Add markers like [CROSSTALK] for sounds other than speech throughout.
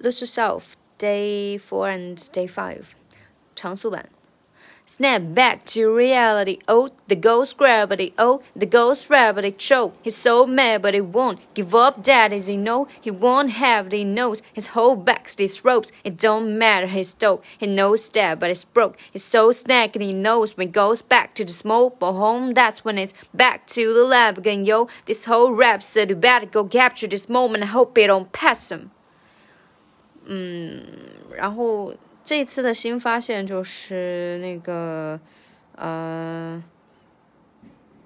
Lose yourself, day four and day five，长速版。Snap back to reality. Oh, the ghost gravity. Oh, the ghost gravity choke. He's so mad, but he won't give up. That is he know he won't have it. He knows his whole back's these ropes. It don't matter. He's dope. He knows that, but it's broke. He's so snagged and he knows when he goes back to the smoke but home. That's when it's back to the lab again. Yo, this whole rap said you better go capture this moment. I hope it don't pass him. 嗯，然后这次的新发现就是那个，呃，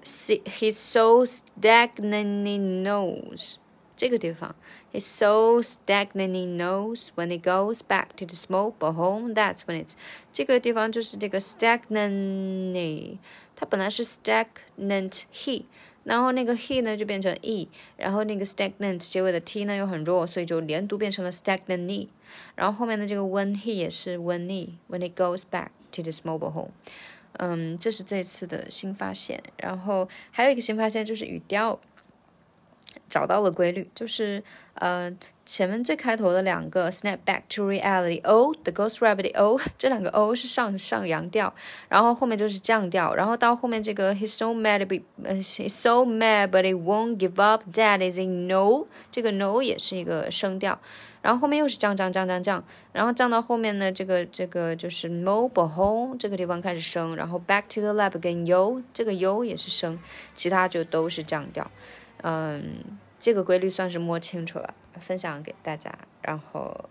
he's so stagnant he knows 这个地方，he's so stagnant he knows when he goes back to the smoke but home that's when it's 这个地方就是这个 stagnant，它本来是 stagnant he。 然后那个 he 呢就变成 e，然后那个 stagnant 结尾的 t 呢又很弱，所以就连读变成了 stagnant e。然后后面的这个 when he 也是 when he，when it goes back to this mobile home。嗯，这是这次的新发现。然后还有一个新发现就是语调找到了规律，就是呃。前面最开头的两个 snap back to reality o the ghost rabbit o 这两个 o 是上上扬调，然后后面就是降调，然后到后面这个 he's so mad but he's so mad but he won't give up that is a no 这个 no 也是一个升调，然后后面又是降降降降降，然后降到后面呢这个这个就是 mobile home 这个地方开始升，然后 back to the lab 跟 yo 这个 yo 也是升，其他就都是降调，嗯，这个规律算是摸清楚了。分享给大家，然后，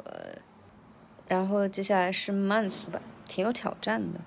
然后接下来是慢速吧，挺有挑战的。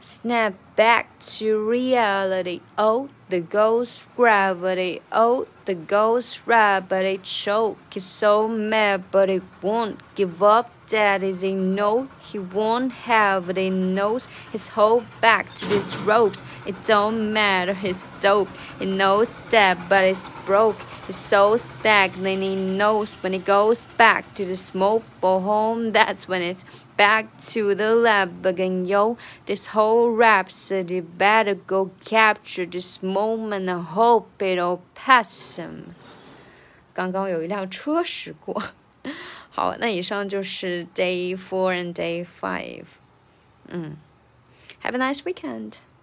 Snap back to reality. Oh, the ghost gravity. Oh, the ghost gravity choke. He's so mad, but he won't give up. That is a no. He won't have it. He knows his whole back to these ropes. It don't matter. He's dope. He knows that, but it's broke. He's so stagnant. He knows when he goes back to the smoke or home. That's when it's back to the lab again, yo. This whole rhapsody better go capture this moment and hope it'll pass him. 刚刚有一辆车驶过。好，那以上就是 [LAUGHS] day four and day five。嗯，Have a nice weekend.